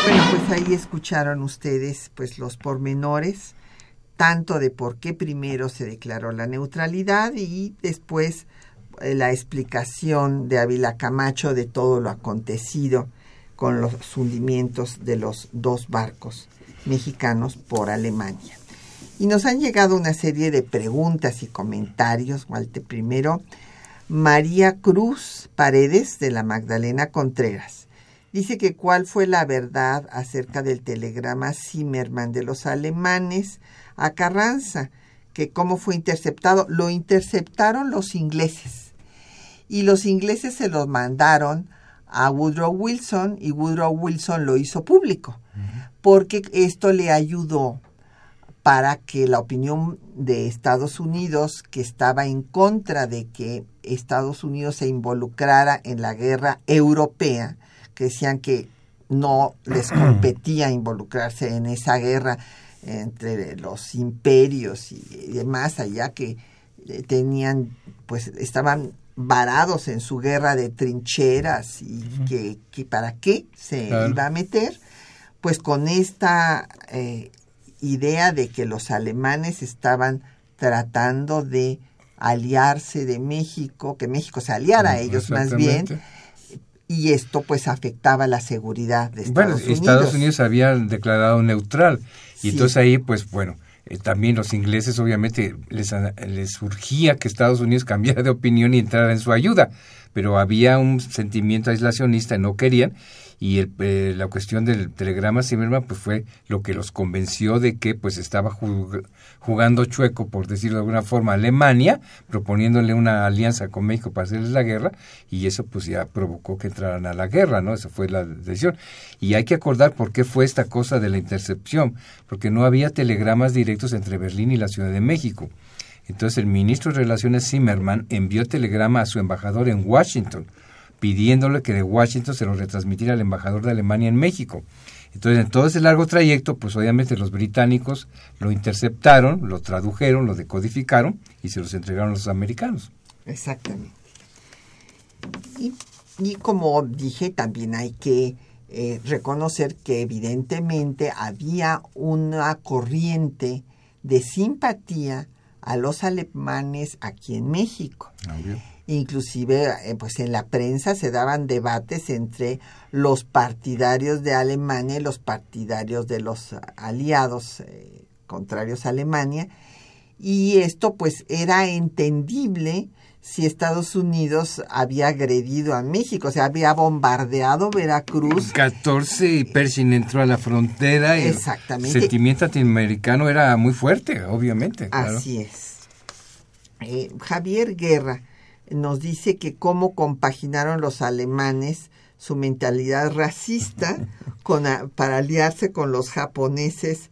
Bueno, pues ahí escucharon ustedes pues los pormenores tanto de por qué primero se declaró la neutralidad y después eh, la explicación de Ávila Camacho de todo lo acontecido con los hundimientos de los dos barcos mexicanos por Alemania. Y nos han llegado una serie de preguntas y comentarios. Walter, primero, María Cruz Paredes de la Magdalena Contreras. Dice que cuál fue la verdad acerca del telegrama Zimmerman de los alemanes a Carranza, que cómo fue interceptado. Lo interceptaron los ingleses y los ingleses se los mandaron a Woodrow Wilson y Woodrow Wilson lo hizo público, porque esto le ayudó para que la opinión de Estados Unidos, que estaba en contra de que Estados Unidos se involucrara en la guerra europea, que decían que no les competía involucrarse en esa guerra entre los imperios y demás allá que eh, tenían pues estaban varados en su guerra de trincheras y que, que, para qué se iba a meter pues con esta eh, idea de que los alemanes estaban tratando de aliarse de México, que México se aliara a ellos más bien, y esto pues afectaba la seguridad de Estados bueno, Unidos. Estados Unidos. Había declarado neutral y entonces ahí pues bueno, eh, también los ingleses obviamente les, les surgía que Estados Unidos cambiara de opinión y entrara en su ayuda, pero había un sentimiento aislacionista, no querían y el, eh, la cuestión del telegrama Zimmerman pues fue lo que los convenció de que pues estaba jugando chueco por decirlo de alguna forma Alemania proponiéndole una alianza con México para hacerles la guerra y eso pues ya provocó que entraran a la guerra no esa fue la decisión. Y hay que acordar por qué fue esta cosa de la intercepción porque no había telegramas directos entre Berlín y la Ciudad de México. Entonces el ministro de Relaciones Zimmerman envió telegrama a su embajador en Washington pidiéndole que de Washington se lo retransmitiera al embajador de Alemania en México. Entonces, en todo ese largo trayecto, pues obviamente los británicos lo interceptaron, lo tradujeron, lo decodificaron y se los entregaron a los americanos. Exactamente. Y, y como dije, también hay que eh, reconocer que evidentemente había una corriente de simpatía a los alemanes aquí en México. Obvio inclusive eh, pues en la prensa se daban debates entre los partidarios de Alemania y los partidarios de los aliados eh, contrarios a Alemania y esto pues era entendible si Estados Unidos había agredido a México, o sea, había bombardeado Veracruz. 14 y Pershing entró a la frontera y Exactamente. el sentimiento antiamericano era muy fuerte, obviamente. Así es. Eh, Javier Guerra, nos dice que cómo compaginaron los alemanes su mentalidad racista con para aliarse con los japoneses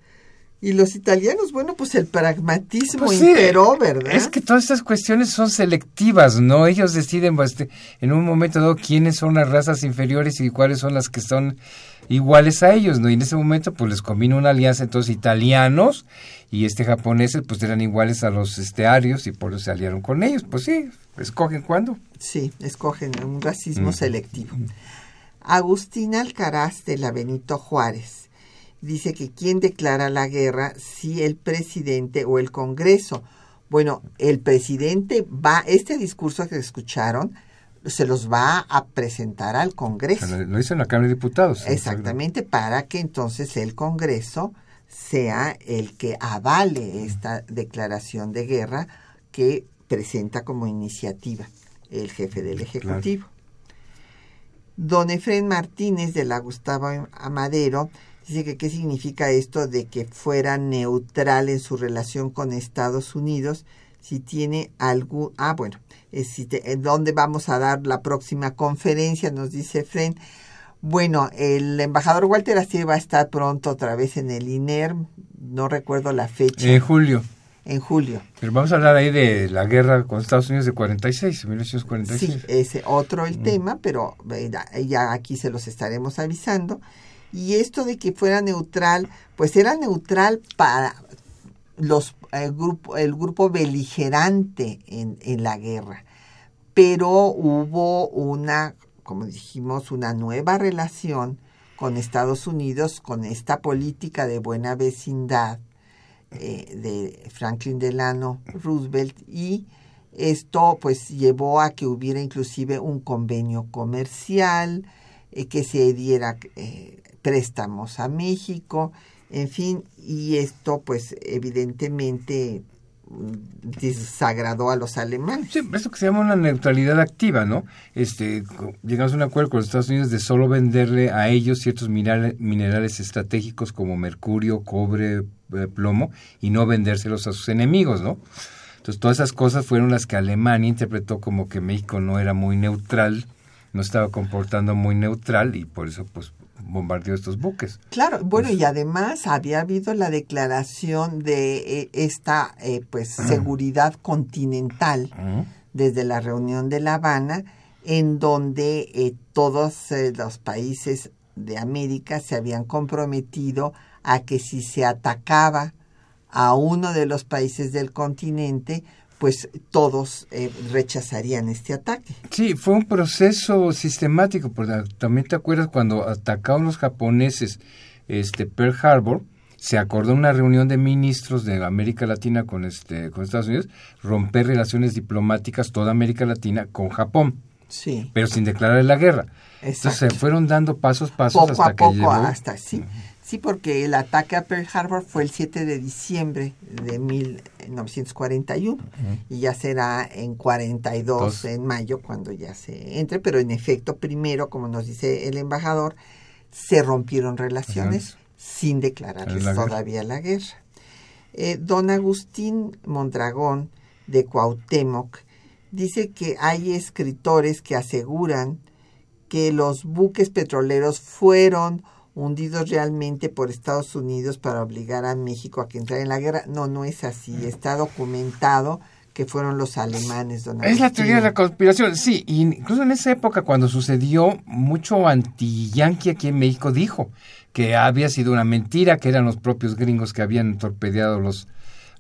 y los italianos, bueno, pues el pragmatismo Pues imperó, ¿verdad? Es que todas estas cuestiones son selectivas, ¿no? Ellos deciden pues, este, en un momento dado quiénes son las razas inferiores y cuáles son las que son iguales a ellos, ¿no? Y en ese momento pues les combina una alianza entonces italianos y este japoneses pues eran iguales a los este arios y por eso se aliaron con ellos. Pues sí, escogen cuándo. Sí, escogen un racismo selectivo. Agustín Alcaraz de la Benito Juárez dice que quién declara la guerra si el presidente o el Congreso. Bueno, el presidente va, este discurso que escucharon, se los va a presentar al Congreso. Lo hizo en la Cámara de Diputados. Exactamente, para que entonces el Congreso sea el que avale esta declaración de guerra que presenta como iniciativa el jefe del Ejecutivo. Don Efren Martínez de la Gustavo Amadero dice que qué significa esto de que fuera neutral en su relación con Estados Unidos, si tiene algún... Ah, bueno, es si te, ¿dónde vamos a dar la próxima conferencia? Nos dice Efren. Bueno, el embajador Walter Astier va a estar pronto otra vez en el INER, no recuerdo la fecha. En julio. En julio. Pero vamos a hablar ahí de la guerra con Estados Unidos de 46, 1946. Sí, ese otro el tema, pero ya aquí se los estaremos avisando. Y esto de que fuera neutral, pues era neutral para los el grupo, el grupo beligerante en, en la guerra. Pero hubo una, como dijimos, una nueva relación con Estados Unidos, con esta política de buena vecindad eh, de Franklin Delano Roosevelt y esto pues llevó a que hubiera inclusive un convenio comercial, eh, que se diera eh, préstamos a México, en fin, y esto pues evidentemente desagradó a los alemanes. Sí, esto que se llama una neutralidad activa, ¿no? Este, llegamos a un acuerdo con los Estados Unidos de solo venderle a ellos ciertos minerales, minerales estratégicos como mercurio, cobre, eh, plomo y no vendérselos a sus enemigos, ¿no? Entonces todas esas cosas fueron las que Alemania interpretó como que México no era muy neutral, no estaba comportando muy neutral y por eso pues bombardeó estos buques. Claro, bueno, y además había habido la declaración de eh, esta eh, pues seguridad continental desde la reunión de La Habana, en donde eh, todos los países de América se habían comprometido a que si se atacaba a uno de los países del continente, pues todos eh, rechazarían este ataque. Sí, fue un proceso sistemático, porque también te acuerdas cuando atacaron los japoneses este Pearl Harbor, se acordó una reunión de ministros de América Latina con este con Estados Unidos romper relaciones diplomáticas toda América Latina con Japón. Sí. Pero sin declarar la guerra. Entonces se fueron dando pasos pasos poco hasta a poco que llegó. hasta sí. Sí, porque el ataque a Pearl Harbor fue el 7 de diciembre de 1941 y ya será en 42 Dos. en mayo cuando ya se entre, pero en efecto primero, como nos dice el embajador, se rompieron relaciones sin declararles La guerra. todavía la guerra. Eh, don Agustín Mondragón de Cuauhtémoc dice que hay escritores que aseguran que los buques petroleros fueron hundidos realmente por Estados Unidos para obligar a México a que entrara en la guerra. No, no es así. Está documentado que fueron los alemanes, don Es la teoría de la conspiración, sí, incluso en esa época cuando sucedió, mucho anti-yanqui aquí en México dijo que había sido una mentira, que eran los propios gringos que habían torpedeado los,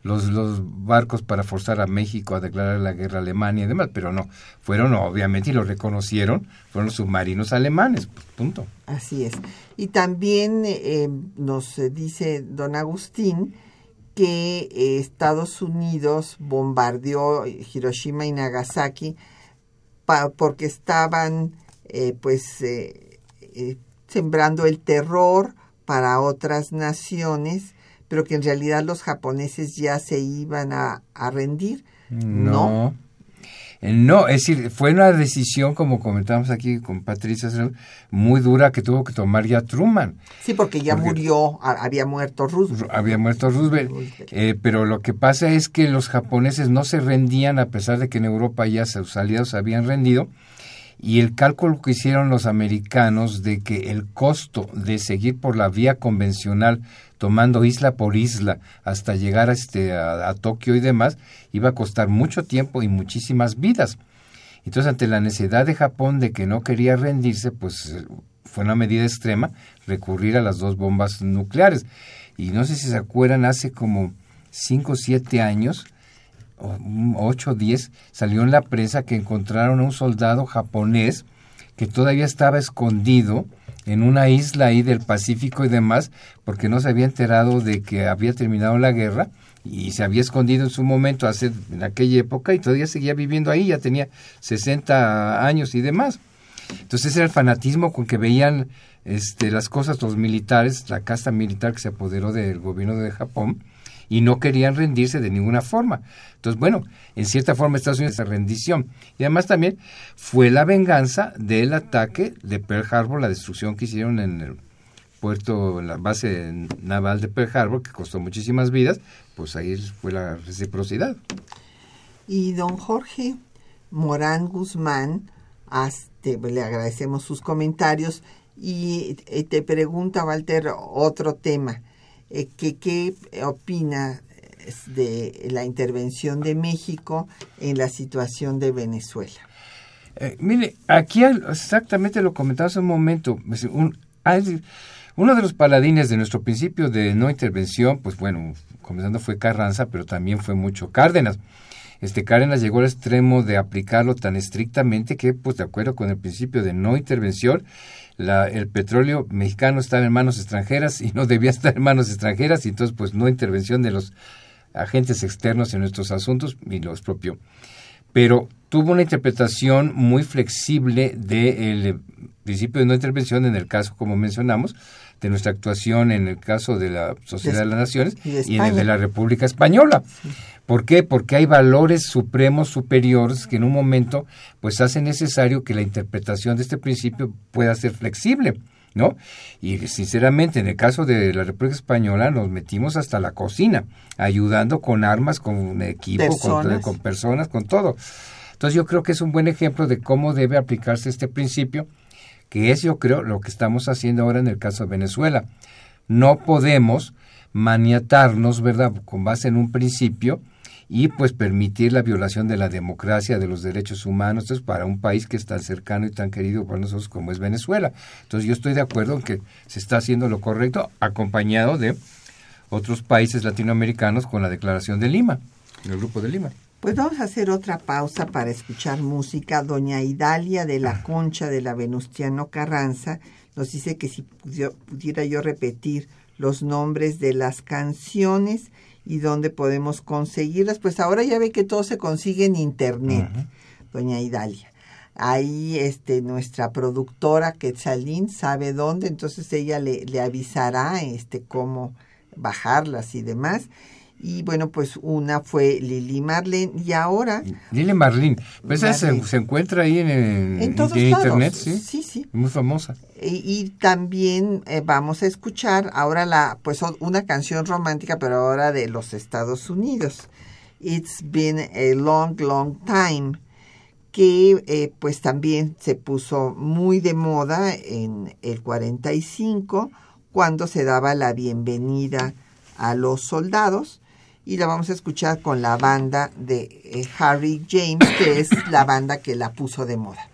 los, los barcos para forzar a México a declarar la guerra a Alemania y demás, pero no, fueron obviamente, y lo reconocieron, fueron submarinos alemanes, pues, punto. Así es. Y también eh, nos dice don Agustín que eh, Estados Unidos bombardeó Hiroshima y Nagasaki porque estaban eh, pues eh, eh, sembrando el terror para otras naciones, pero que en realidad los japoneses ya se iban a, a rendir. No. Eh, No, es decir, fue una decisión, como comentamos aquí con Patricia, muy dura que tuvo que tomar ya Truman. Sí, porque ya Porque- murió, había muerto Roosevelt. Había muerto Roosevelt. Roosevelt. Eh, pero lo que pasa es que los japoneses no se rendían a pesar de que en Europa ya sus aliados habían rendido. Y el cálculo que hicieron los americanos de que el costo de seguir por la vía convencional, tomando isla por isla hasta llegar a, este, a, Tokio y demás, iba a costar mucho tiempo y muchísimas vidas. Entonces, ante la necesidad de Japón de que no quería rendirse, pues fue una medida extrema recurrir a las dos bombas nucleares. Y no sé si se acuerdan, hace como 5 o 7 años, o 8 o 10, salió en la prensa que encontraron a un soldado japonés que todavía estaba escondido en una isla ahí del Pacífico y demás, porque no se había enterado de que había terminado la guerra y se había escondido en su momento hace en aquella época y todavía seguía viviendo ahí, ya tenía 60 años y demás. Entonces era el fanatismo con que veían este, las cosas los militares, la casta militar que se apoderó del gobierno de Japón y no querían rendirse de ninguna forma. Entonces, bueno, en cierta forma Estados Unidos esa rendición. Y además también fue la venganza del ataque de Pearl Harbor, la destrucción que hicieron en el puerto, en la base naval de Pearl Harbor, que costó muchísimas vidas, pues ahí fue la reciprocidad. Y don Jorge Morán Guzmán, este, le agradecemos sus comentarios y eh, te pregunta, Walter, otro tema. Eh, ¿Qué opina de la intervención de México en la situación de Venezuela? Eh, mire, aquí exactamente lo comentaba hace un momento. hay- uno de los paladines de nuestro principio de no intervención, pues bueno, comenzando fue Carranza, pero también fue mucho Cárdenas. Este Cárdenas llegó al extremo de aplicarlo tan estrictamente que, pues de acuerdo con el principio de no intervención, la- el petróleo mexicano estaba en manos extranjeras y no debía estar en manos extranjeras, y entonces pues no intervención de los agentes externos en nuestros asuntos y los expropió pero tuvo una interpretación muy flexible del eh, principio de no intervención en el caso, como mencionamos, de nuestra actuación en el caso de la Sociedad de, De- las Naciones y en el de la República Española. ¿Por qué? Porque hay valores supremos superiores que en un momento pues hace necesario que la interpretación de este principio pueda ser flexible. ¿no? Y sinceramente, en el caso de la República Española, nos metimos hasta la cocina, ayudando con armas, con un equipo, Con, Personas. con personas, con todo. Entonces yo creo que es un buen ejemplo de cómo debe aplicarse este principio, que es yo creo lo que estamos haciendo ahora en el caso de Venezuela. No podemos maniatarnos, ¿verdad?, con base en un principio y pues permitir la violación de la democracia, de los derechos humanos, entonces, para un país que es tan cercano y tan querido por nosotros como es Venezuela. Entonces yo estoy de acuerdo en que se está haciendo lo correcto, acompañado de otros países latinoamericanos con la Declaración de Lima, el Grupo de Lima. Pues vamos a hacer otra pausa para escuchar música. Doña Idalia de la Concha de la Venustiano Carranza nos dice que si pudiera yo repetir los nombres de las canciones y dónde podemos conseguirlas. Pues ahora ya ve que todo se consigue en internet, doña Idalia. Ahí este, nuestra productora Quetzalín sabe dónde, entonces ella le, le avisará este, cómo bajarlas y demás. Y bueno, pues una fue Lili Marlene y ahora Dile Marlene, pues se, Marlene. se encuentra ahí en, en- En todos en lados. internet, ¿sí? Sí, sí. Muy famosa. Y, y también eh, vamos a escuchar ahora la pues una canción romántica pero ahora de los Estados Unidos It's been a long long time que eh, pues también se puso muy de moda en el 45 cuando se daba la bienvenida a los soldados y la vamos a escuchar con la banda de eh, Harry James que es la banda que la puso de moda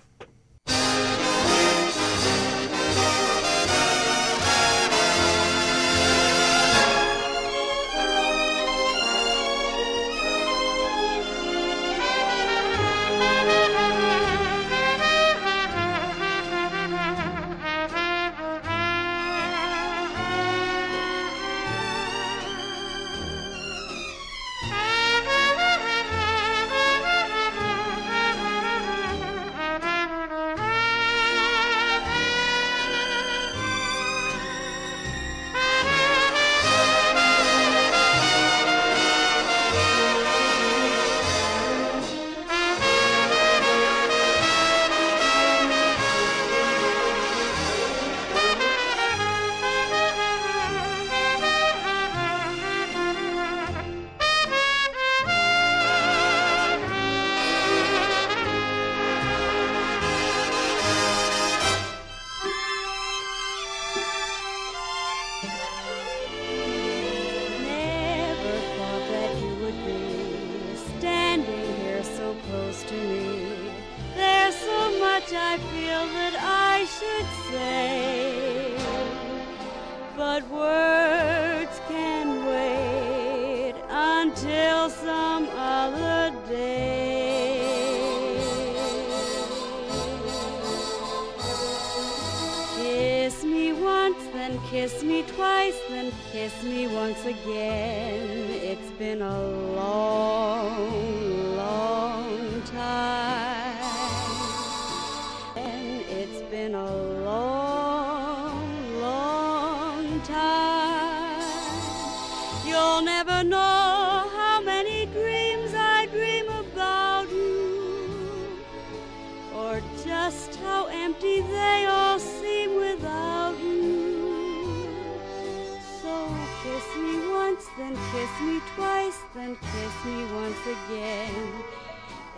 never know how many dreams I dream about you or just how empty they all seem without you. So kiss me once, then kiss me twice, then kiss me once again.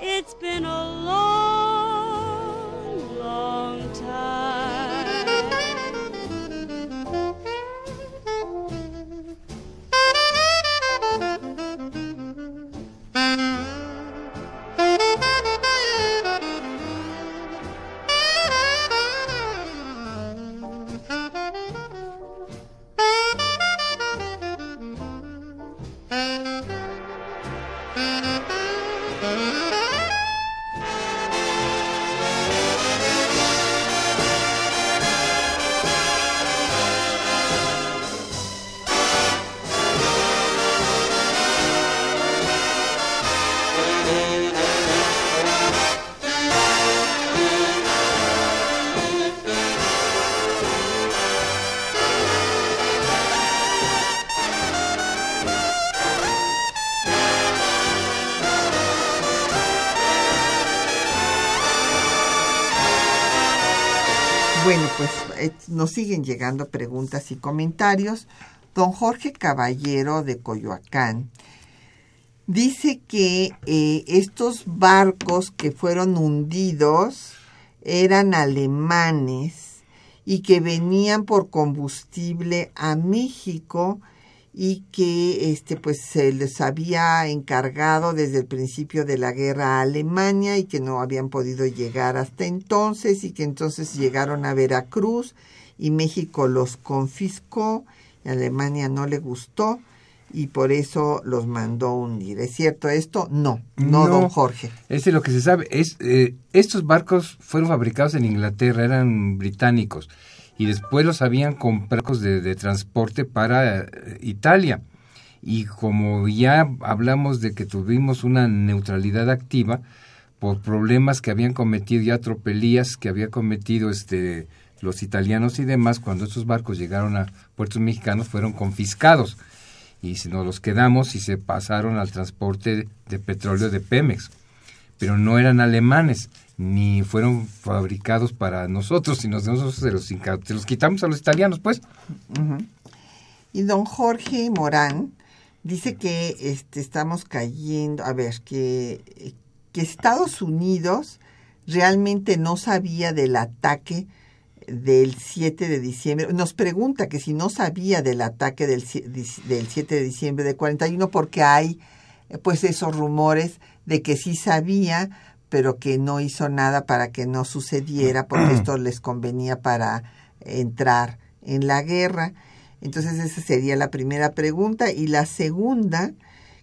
It's been a long, nos siguen llegando preguntas y comentarios. Don Jorge Caballero de Coyoacán dice que eh, estos barcos que fueron hundidos eran alemanes y que venían por combustible a México y que este pues se les había encargado desde el principio de la guerra a Alemania y que no habían podido llegar hasta entonces y que entonces llegaron a Veracruz y México los confiscó y Alemania no le gustó y por eso los mandó hundir. ¿Es cierto esto? No, no, don Jorge. Es de lo que se sabe. Es, eh, estos barcos fueron fabricados en Inglaterra, eran británicos y después los habían comprado de, de transporte para eh, Italia. Y como ya hablamos de que tuvimos una neutralidad activa por problemas que habían cometido ya tropelías que había cometido este los italianos y demás, cuando estos barcos llegaron a puertos mexicanos fueron confiscados y si nos los quedamos y se pasaron al transporte de petróleo de Pemex. Pero no eran alemanes, ni fueron fabricados para nosotros, sino nosotros se los, se los quitamos a los italianos, pues. Y don Jorge Morán dice que este, estamos cayendo, a ver, que, que Estados Unidos realmente no sabía del ataque del 7 de diciembre. Nos pregunta que si no sabía del ataque del, del 7 de diciembre de 41 porque hay pues esos rumores de que sí sabía, pero que no hizo nada para que no sucediera porque esto les convenía para entrar en la guerra. Entonces esa sería la primera pregunta. Y la segunda,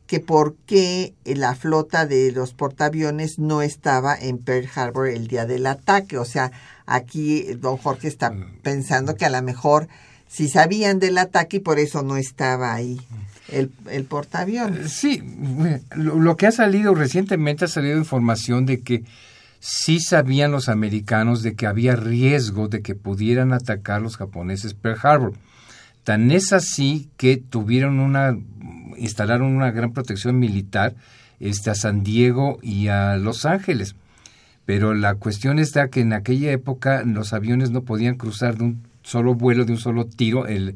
que por qué la flota de los portaaviones no estaba en Pearl Harbor el día del ataque. O sea, aquí don Jorge está pensando que a lo mejor sí sabían del ataque y por eso no estaba ahí el, el portaaviones. Sí, lo, lo, que ha salido recientemente ha salido información de que sí sabían los americanos de que había riesgo de que pudieran atacar los japoneses Pearl Harbor. Tan es así que tuvieron una instalaron una gran protección militar este, a San Diego y a Los Ángeles. Pero la cuestión está que en aquella época los aviones no podían cruzar de un solo vuelo, de un solo tiro, el,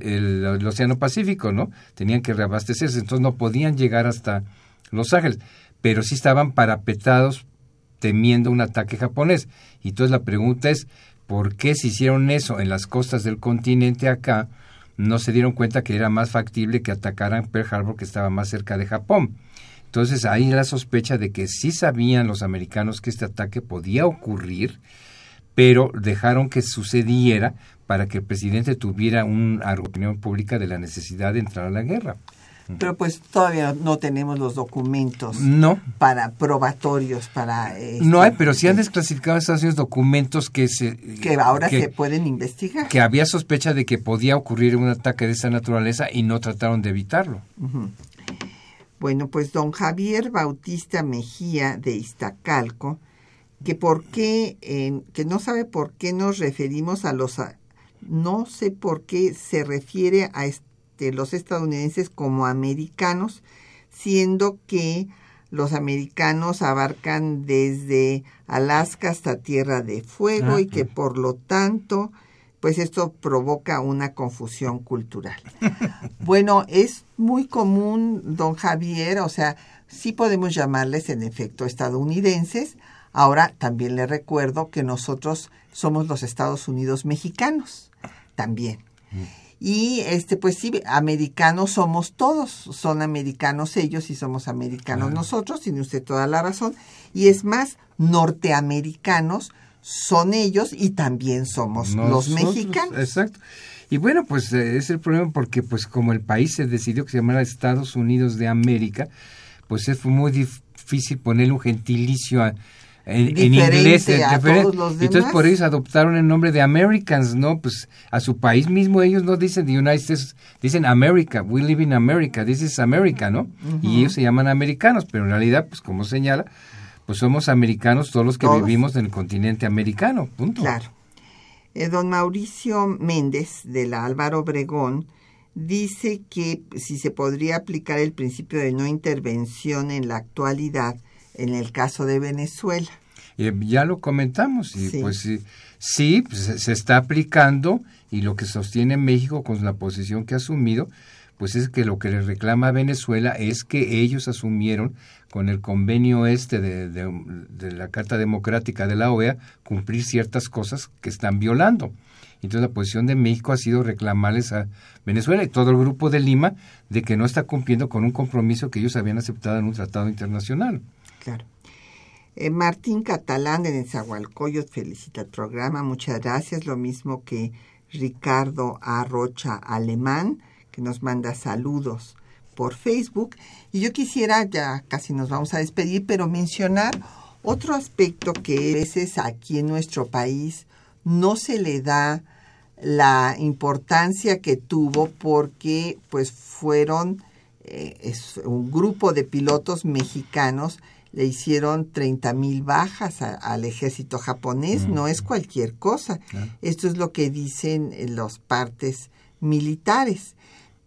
el, Océano Pacífico, ¿no? Tenían que reabastecerse, entonces no podían llegar hasta Los Ángeles, pero sí estaban parapetados temiendo un ataque japonés. Y entonces la pregunta es, ¿por qué se hicieron eso en las costas del continente acá? no se dieron cuenta que era más factible que atacaran Pearl Harbor, que estaba más cerca de Japón. Entonces ahí la sospecha de que sí sabían los americanos que este ataque podía ocurrir, pero dejaron que sucediera para que el presidente tuviera una opinión pública de la necesidad de entrar a la guerra. Pero pues todavía no tenemos los documentos no. para probatorios para este, no hay, pero sí han desclasificado esos documentos que se que ahora que, se pueden investigar. Que había sospecha de que podía ocurrir un ataque de esa naturaleza y no trataron de evitarlo. Uh -huh. Bueno, pues don Javier Bautista Mejía de Iztacalco que por qué eh, que no sabe por qué nos referimos a los no sé por qué se refiere a de los estadounidenses como americanos, siendo que los americanos abarcan desde Alaska hasta Tierra de Fuego ah, y que por lo tanto, pues esto provoca una confusión cultural. bueno, es muy común, don Javier, o sea, sí podemos llamarles en efecto estadounidenses. Ahora también le recuerdo que nosotros somos los Estados Unidos mexicanos, también. Y este, pues sí, americanos somos todos, son americanos ellos y somos americanos ah. nosotros, tiene usted toda la razón. Y es más, norteamericanos son ellos y también somos nosotros, los mexicanos. Exacto. Y bueno, pues eh, es el problema porque pues como el país se decidió que se llamara Estados Unidos de América, pues fue muy difícil ponerle un gentilicio a, en, en inglés a todos los demás. entonces por ellos adoptaron el nombre de Americans no pues a su país mismo ellos no dicen the United States dicen America we live in America this is America no uh -huh. y ellos se llaman americanos pero en realidad pues como señala pues somos americanos todos los que ¿Todos? vivimos en el continente americano punto claro eh, don Mauricio Méndez de la Álvaro Obregón dice que si se podría aplicar el principio de no intervención en la actualidad en el caso de Venezuela. Eh, ya lo comentamos y sí. pues si, sí, pues, se, se está aplicando y lo que sostiene México con la posición que ha asumido, pues es que lo que le reclama a Venezuela es que ellos asumieron con el convenio este de, de- de la Carta Democrática de la OEA cumplir ciertas cosas que están violando. Entonces la posición de México ha sido reclamarles a Venezuela y todo el grupo de Lima de que no está cumpliendo con un compromiso que ellos habían aceptado en un tratado internacional. Claro. Eh, Martín Catalán de Nezahualcóyotl felicita el programa, muchas gracias. Lo mismo que Ricardo Arrocha Alemán, que nos manda saludos por Facebook. Y yo quisiera, ya casi nos vamos a despedir, pero mencionar otro aspecto que a veces aquí en nuestro país no se le da la importancia que tuvo porque pues fueron eh, es un grupo de pilotos mexicanos le hicieron 30 mil bajas a- al ejército japonés, no es cualquier cosa. Esto es lo que dicen eh, los partes militares.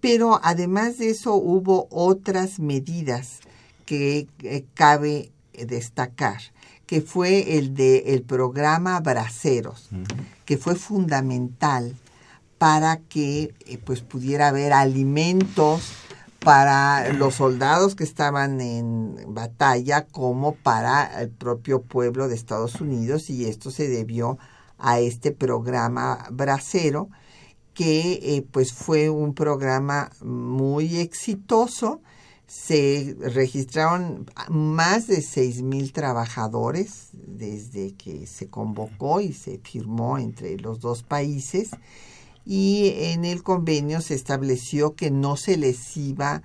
Pero además de eso hubo otras medidas que eh, cabe destacar, que fue el de el programa Braceros, que fue fundamental para que eh, pues pudiera haber alimentos para los soldados que estaban en batalla como para el propio pueblo de Estados Unidos y esto se debió a este programa bracero que eh, pues fue un programa muy exitoso. Se registraron más de seis mil trabajadores desde que se convocó y se firmó entre los dos países y en el convenio se estableció que no se les iba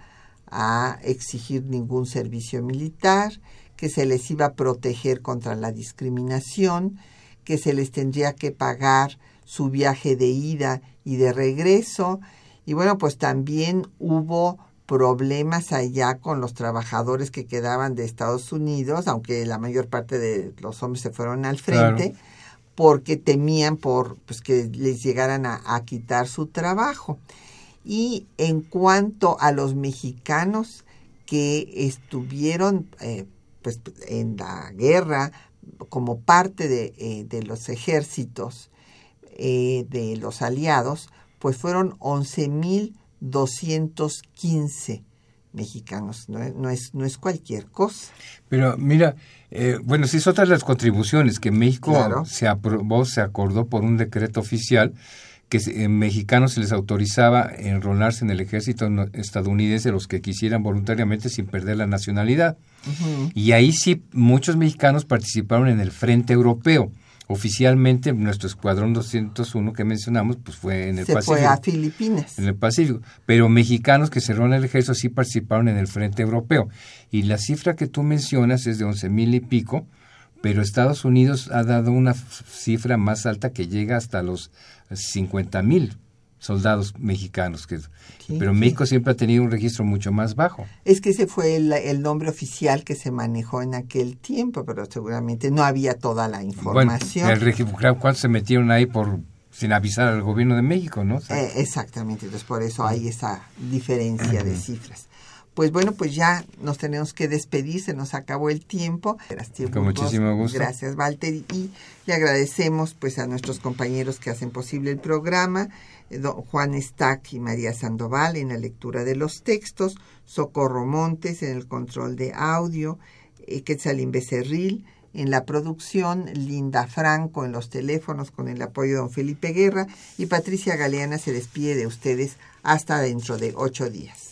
a exigir ningún servicio militar, que se les iba a proteger contra la discriminación, que se les tendría que pagar su viaje de ida y de regreso. Y bueno, pues también hubo problemas allá con los trabajadores que quedaban de Estados Unidos, aunque la mayor parte de los hombres se fueron al frente. Porque temían por pues que les llegaran a, quitar su trabajo. Y en cuanto a los mexicanos que estuvieron eh, pues en la guerra como parte de, eh, de los ejércitos eh, de los aliados, pues fueron 11.215 mexicanos. No, no, es, no es cualquier cosa. Pero mira, eh, bueno, sí es otra de las contribuciones que México Claro. se aprobó, se acordó por un decreto oficial que en mexicanos se les autorizaba enrolarse en el ejército estadounidense los que quisieran voluntariamente sin perder la nacionalidad. Y ahí sí muchos mexicanos participaron en el Frente Europeo. Oficialmente nuestro escuadrón 201 que mencionamos pues fue en el Se Pacífico fue a Filipinas. en el Pacífico. Pero mexicanos que cerraron el ejército sí participaron en el Frente Europeo. Y la cifra que tú mencionas es de once mil y pico, pero Estados Unidos ha dado una cifra más alta que llega hasta los 50 mil soldados mexicanos. Que, Sí, pero sí. México siempre ha tenido un registro mucho más bajo. Es que ese fue el, el nombre oficial que se manejó en aquel tiempo, pero seguramente no había toda la Bueno, información. el regi- claro, ¿cuántos se metieron ahí por sin avisar al gobierno de México, no? O sea, Eh, exactamente, entonces por eso hay esa diferencia de cifras. Pues bueno, pues ya nos tenemos que despedir, se nos acabó el tiempo. Gracias, Con Burgos. muchísimo gusto. Gracias, Walter. Y le agradecemos pues a nuestros compañeros que hacen posible el programa, Juan Stack y María Sandoval en la lectura de los textos, Socorro Montes en el control de audio, eh, Quetzalín Becerril en la producción, Linda Franco en los teléfonos con el apoyo de don Felipe Guerra y Patricia Galeana se despide de ustedes hasta dentro de ocho días.